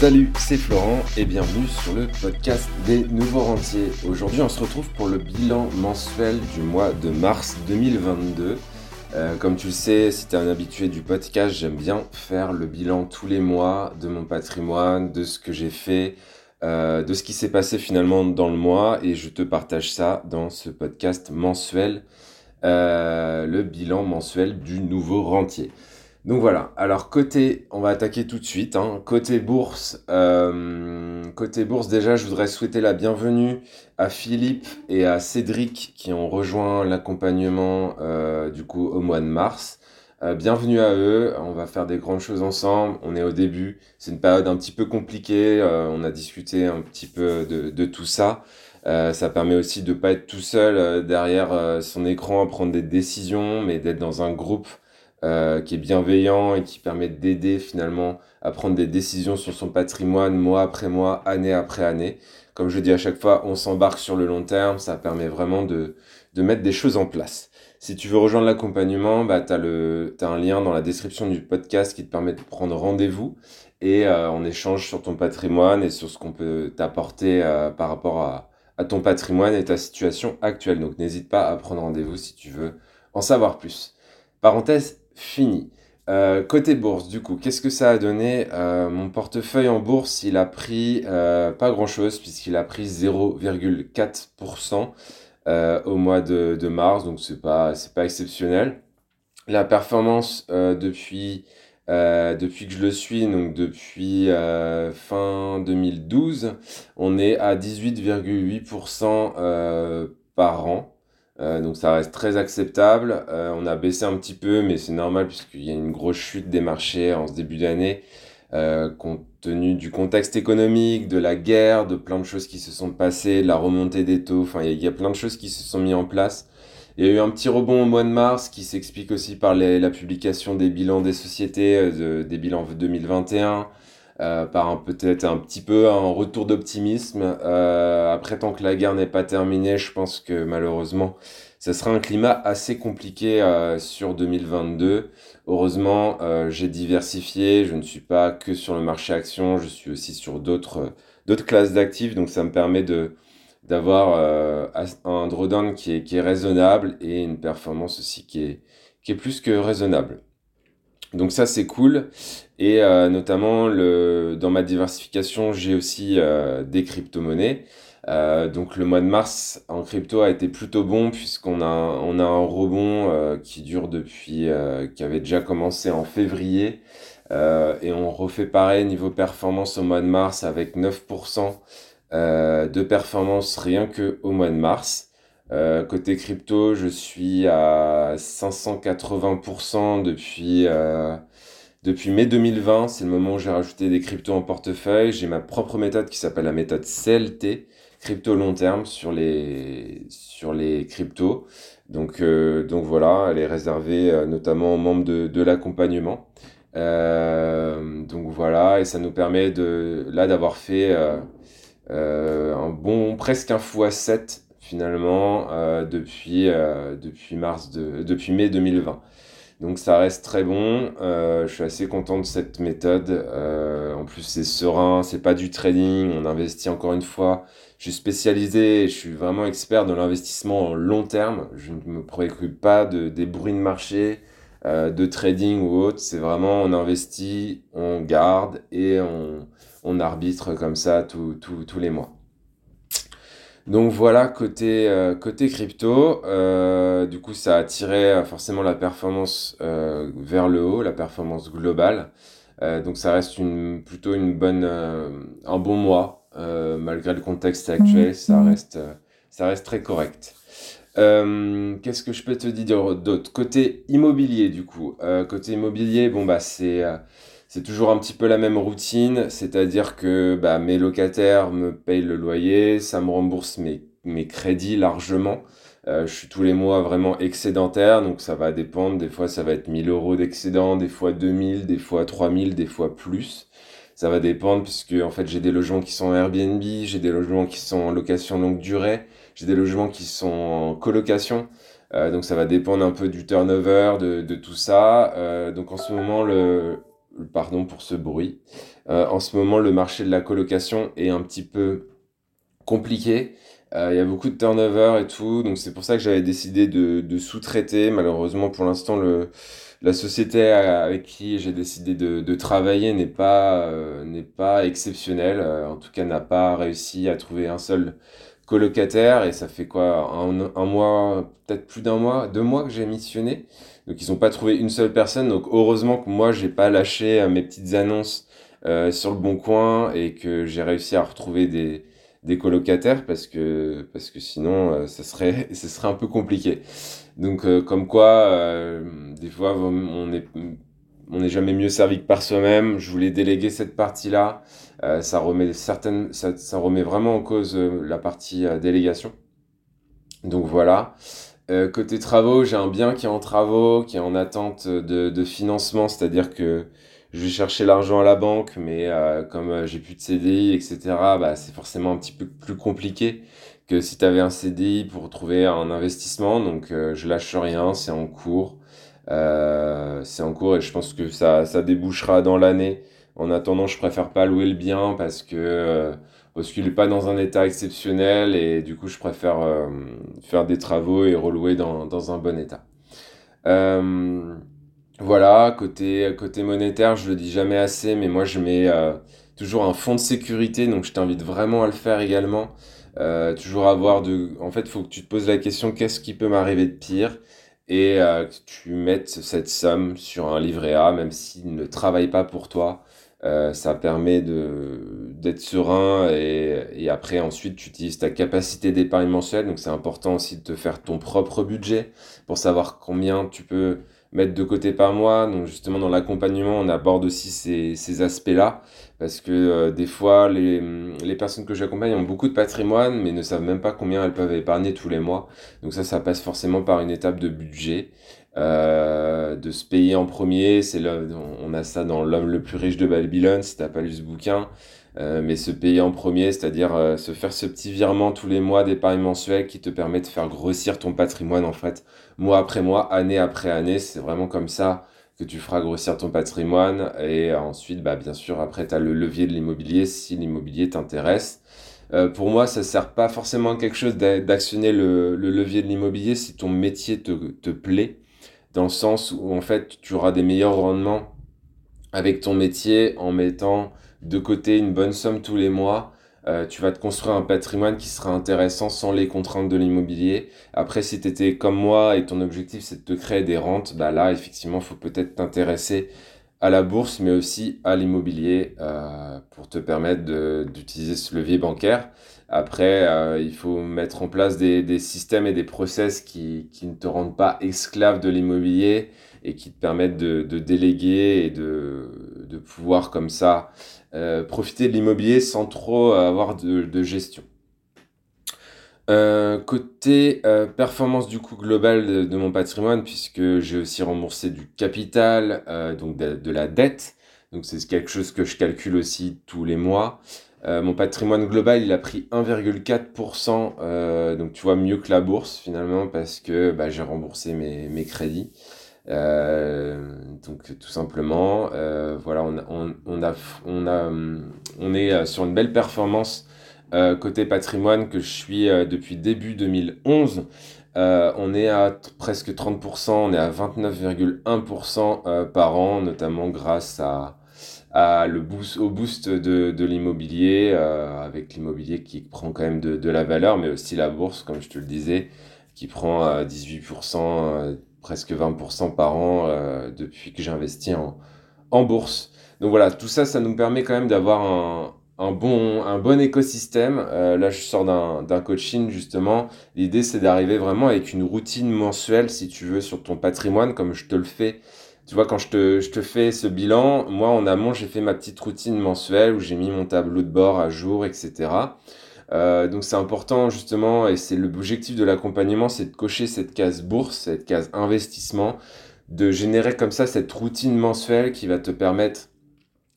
Salut, c'est Florent et bienvenue sur le podcast des nouveaux rentiers. Aujourd'hui, on se retrouve pour le bilan mensuel du mois de mars 2022. Euh, comme tu le sais, si tu es un habitué du podcast, j'aime bien faire le bilan tous les mois de mon patrimoine, de ce que j'ai fait, euh, de ce qui s'est passé finalement dans le mois et je te partage ça dans ce podcast mensuel, euh, le bilan mensuel du nouveau rentier. Donc voilà, alors côté, on va attaquer tout de suite, hein. côté bourse, euh, côté bourse déjà je voudrais souhaiter la bienvenue à Philippe et à Cédric qui ont rejoint l'accompagnement euh, du coup au mois de mars. Euh, bienvenue à eux, on va faire des grandes choses ensemble, on est au début, c'est une période un petit peu compliquée, on a discuté un petit peu de, de tout ça. ça permet aussi de pas être tout seul derrière son écran à prendre des décisions, mais d'être dans un groupe euh, qui est bienveillant et qui permet d'aider finalement à prendre des décisions sur son patrimoine mois après mois, année après année. Comme je dis à chaque fois, on s'embarque sur le long terme, ça permet vraiment de, de mettre des choses en place. Si tu veux rejoindre l'accompagnement, bah, tu as, as, un lien dans la description du podcast qui te permet de prendre rendez-vous et euh, on échange sur ton patrimoine et sur ce qu'on peut t'apporter euh, par rapport à, à ton patrimoine et ta situation actuelle. Donc n'hésite pas à prendre rendez-vous si tu veux en savoir plus. Parenthèse fini. Euh, côté bourse, du coup, qu'est-ce que ça a donné euh, Mon portefeuille en bourse, il a pris euh, pas grand-chose puisqu'il a pris 0,4% au mois de, mars, donc c'est pas pas exceptionnel. La performance depuis depuis que je le suis, donc depuis fin 2012, on est à 18,8% par an. Euh, donc ça reste très acceptable. Euh, on a baissé un petit peu, mais c'est normal puisqu'il y a une grosse chute des marchés en ce début d'année, euh, compte tenu du contexte économique, de la guerre, de plein de choses qui se sont passées, de la remontée des taux. Enfin, il y, a plein de choses qui se sont mises en place. Il y a eu un petit rebond au mois de mars qui s'explique aussi par la publication des bilans des sociétés, des bilans 2021. Euh, par peut-être un petit peu un retour d'optimisme. Euh, après, tant que la guerre n'est pas terminée, je pense que malheureusement, ce sera un climat assez compliqué euh, sur 2022. Heureusement, j'ai diversifié. Je ne suis pas que sur le marché action, je suis aussi sur d'autres d'autres classes d'actifs. Donc, ça me permet de d'avoir un drawdown qui est, qui est raisonnable et une performance aussi qui est, qui est plus que raisonnable. Donc ça c'est cool et euh, notamment le, dans ma diversification j'ai aussi euh, des crypto-monnaies. Euh, donc le mois de mars en crypto a été plutôt bon puisqu'on a, on a un rebond qui dure depuis, qui avait déjà commencé en février et on refait pareil niveau performance au mois de mars avec 9% de performance rien que au mois de mars. Euh, côté crypto, je suis à 580% depuis, euh, depuis mai 2020. C'est le moment où j'ai rajouté des cryptos en portefeuille. J'ai ma propre méthode qui s'appelle la méthode CLT, crypto long terme sur les, sur les cryptos. Donc, euh, donc voilà, elle est réservée notamment aux membres de, de l'accompagnement. donc voilà, et ça nous permet de, là d'avoir fait un bon presque un x7 finalement euh, depuis, euh, depuis, mars de, depuis mai 2020. Donc ça reste très bon. Euh, je suis assez content de cette méthode. en plus c'est serein, c'est pas du trading. On investit encore une fois. Je suis spécialisé, je suis vraiment expert dans l'investissement en long terme. Je ne me préoccupe pas de, des bruits de marché, de trading ou autre. C'est vraiment on investit, on garde et on, on arbitre comme ça tous les mois. Donc voilà, côté, euh, côté crypto, euh, du coup ça a tiré euh, forcément la performance vers le haut, la performance globale. donc ça reste une, plutôt une bonne, un bon mois, malgré le contexte actuel, mmh. ça, reste, ça reste très correct. Qu'est-ce que je peux te dire d'autre? Côté immobilier du coup, côté immobilier, bon bah c'est c'est toujours un petit peu la même routine, c'est-à-dire que bah, mes locataires me payent le loyer, ça me rembourse mes, mes crédits largement. Euh, je suis tous les mois vraiment excédentaire, donc ça va dépendre. Des fois, ça va être 1000 euros d'excédent, des fois 2000, des fois 3000, des fois plus. Ça va dépendre puisque en fait j'ai des logements qui sont Airbnb, j'ai des logements qui sont en location longue durée, j'ai des logements qui sont en colocation. Euh, donc ça va dépendre un peu du turnover, de, de tout ça. Euh, donc en ce moment, le, pardon pour ce bruit. en ce moment, le marché de la colocation est un petit peu compliqué. Il y a beaucoup de turnover et tout, donc c'est pour ça que j'avais décidé de, de sous-traiter. Malheureusement, pour l'instant, le la société avec qui j'ai décidé de, de travailler n'est pas, euh, n'est pas exceptionnelle. Euh, en tout cas, n'a pas réussi à trouver un seul colocataire. Et ça fait quoi? Un, un mois, peut-être plus d'un mois, deux mois que j'ai missionné. Donc, ils n'ont pas trouvé une seule personne. Donc, heureusement que moi, j'ai pas lâché euh, mes petites annonces sur le bon coin et que j'ai réussi à retrouver des, des colocataires parce que, parce que sinon, ça, serait, ça serait un peu compliqué. Donc, euh, comme quoi, euh, des fois, on n'est on est jamais mieux servi que par soi-même. Je voulais déléguer cette partie-là. Euh, ça, remet certaines, ça, ça, remet vraiment en cause la partie délégation. Donc voilà. Côté travaux, j'ai un bien qui est en travaux, qui est en attente de, de financement, c'est-à-dire que je vais chercher l'argent à la banque, mais comme j'ai plus de CDI, etc., bah, c'est forcément un petit peu plus compliqué que si tu avais un CDI pour trouver un investissement. Donc euh, je lâche rien, c'est en cours. Euh, c'est en cours et je pense que ça, ça débouchera dans l'année. En attendant, je préfère pas louer le bien parce que euh, parce qu'il n'est pas dans un état exceptionnel et du coup, je préfère faire des travaux et relouer dans, dans un bon état. voilà, côté, côté monétaire, je le dis jamais assez, mais moi je mets toujours un fonds de sécurité, donc je t'invite vraiment à le faire également. Euh, toujours avoir de. En fait, il faut que tu te poses la question qu'est-ce qui peut m'arriver de pire? Et euh, que tu mettes cette somme sur un livret A, même s'il ne travaille pas pour toi. Euh, ça permet de d'être serein et, et après ensuite tu utilises ta capacité d'épargne mensuelle donc c'est important aussi de te faire ton propre budget pour savoir combien tu peux mettre de côté par mois. Donc justement dans l'accompagnement, on aborde aussi ces, ces aspects-là parce que euh, des fois les, les personnes que j'accompagne ont beaucoup de patrimoine mais ne savent même pas combien elles peuvent épargner tous les mois. Donc ça, ça passe forcément par une étape de budget. Euh, de se payer en premier, c'est on a ça dans l'homme le plus riche de Babylone, si t'as pas lu ce bouquin, euh, mais se payer en premier, c'est-à-dire euh, se faire ce petit virement tous les mois d'épargne mensuelle qui te permet de faire grossir ton patrimoine en fait, mois après mois, année après année. C'est vraiment comme ça que tu feras grossir ton patrimoine. Et ensuite, bah, bien sûr, après, tu as le levier de l'immobilier si l'immobilier t'intéresse. Euh, pour moi, ça sert pas forcément à quelque chose d'actionner le, le, levier de l'immobilier si ton métier te, te plaît, dans le sens où en fait tu auras des meilleurs rendements avec ton métier en mettant de côté une bonne somme tous les mois, euh, tu vas te construire un patrimoine qui sera intéressant sans les contraintes de l'immobilier. Après, si tu étais comme moi et ton objectif c'est de te créer des rentes, bah là, effectivement, il faut peut-être t'intéresser à la bourse, mais aussi à l'immobilier euh, pour te permettre d'utiliser ce levier bancaire. Après, euh, il faut mettre en place des, des, systèmes et des process qui, qui ne te rendent pas esclave de l'immobilier et qui te permettent de, de déléguer et de, de pouvoir comme ça euh, profiter de l'immobilier sans trop avoir de, gestion. Euh, côté euh, performance du coût global de, mon patrimoine, puisque j'ai aussi remboursé du capital, donc de, la dette, donc c'est quelque chose que je calcule aussi tous les mois. Mon patrimoine global, il a pris 1,4%, donc tu vois mieux que la bourse finalement, parce que bah, j'ai remboursé mes crédits. Euh, donc tout simplement, euh, voilà, on, on, on, a, on, on est sur une belle performance euh, côté patrimoine que je suis depuis début 2011. on est à presque 30%, on est à 29,1% par an, notamment grâce à, à le boost, au boost de, de l'immobilier, avec l'immobilier qui prend quand même de, de, la valeur, mais aussi la bourse, comme je te le disais, qui prend à 18% presque 20% par an euh, depuis que j'investis en, en bourse. Donc voilà, tout ça, ça nous permet quand même d'avoir un, bon écosystème. Euh, là, je sors d'un coaching justement. L'idée, c'est d'arriver vraiment avec une routine mensuelle, si tu veux, sur ton patrimoine, comme je te le fais. Tu vois, quand je te, je te fais ce bilan, moi, en amont, j'ai fait ma petite routine mensuelle où j'ai mis mon tableau de bord à jour, etc. Euh, donc c'est important justement, et c'est l'objectif de l'accompagnement, c'est de cocher cette case bourse, cette case investissement, de générer comme ça cette routine mensuelle qui va te permettre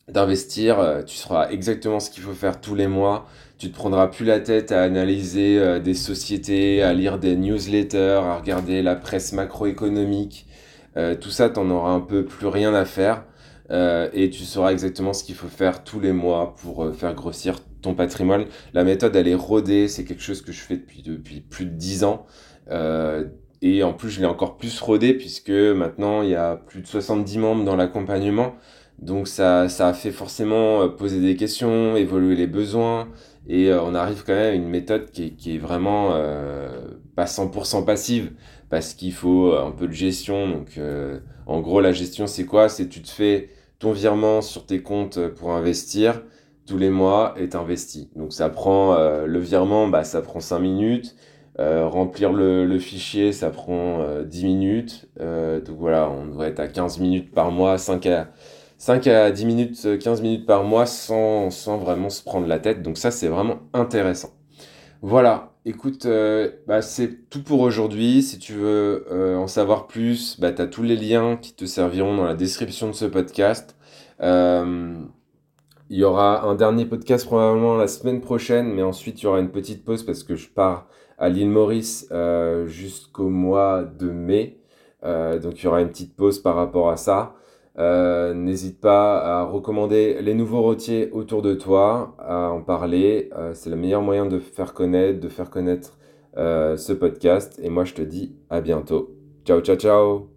d'investir. Euh, tu sauras exactement ce qu'il faut faire tous les mois. Tu te prendras plus la tête à analyser euh, des sociétés, à lire des newsletters, à regarder la presse macroéconomique. tout ça, t'en auras un peu plus rien à faire. et tu sauras exactement ce qu'il faut faire tous les mois pour faire grossir ton patrimoine. La méthode, elle est rodée, c'est quelque chose que je fais depuis, depuis plus de 10 ans. Et en plus, je l'ai encore plus rodé puisque maintenant, il y a plus de 70 membres dans l'accompagnement. Donc ça, ça a fait forcément euh, poser des questions, évoluer les besoins. Et euh, on arrive quand même à une méthode qui est, qui est vraiment euh, pas 100% passive parce qu'il faut un peu de gestion. Donc en gros, la gestion, c'est quoi? C'est tu te fais ton virement sur tes comptes pour investir tous les mois et t'investis. Donc ça prend le virement, bah, ça prend 5 minutes. Euh, remplir le, fichier, ça prend 10 euh, minutes. Euh, donc voilà, on devrait être à 15 minutes par mois, 5 à, 5 à 10 minutes, 15 minutes par mois sans, sans vraiment se prendre la tête. Donc ça, c'est vraiment intéressant. Voilà, écoute, bah, c'est tout pour aujourd'hui. Si tu veux en savoir plus, bah, tu as tous les liens qui te serviront dans la description de ce podcast. Il y aura un dernier podcast probablement la semaine prochaine, mais ensuite il y aura une petite pause parce que je pars à l'île Maurice euh, jusqu'au mois de mai. Euh, donc il y aura une petite pause par rapport à ça. Euh, n'hésite pas à recommander les nouveaux routiers autour de toi, à en parler. c'est le meilleur moyen de faire connaître, de faire connaître ce podcast. Et moi je te dis à bientôt. Ciao, ciao, ciao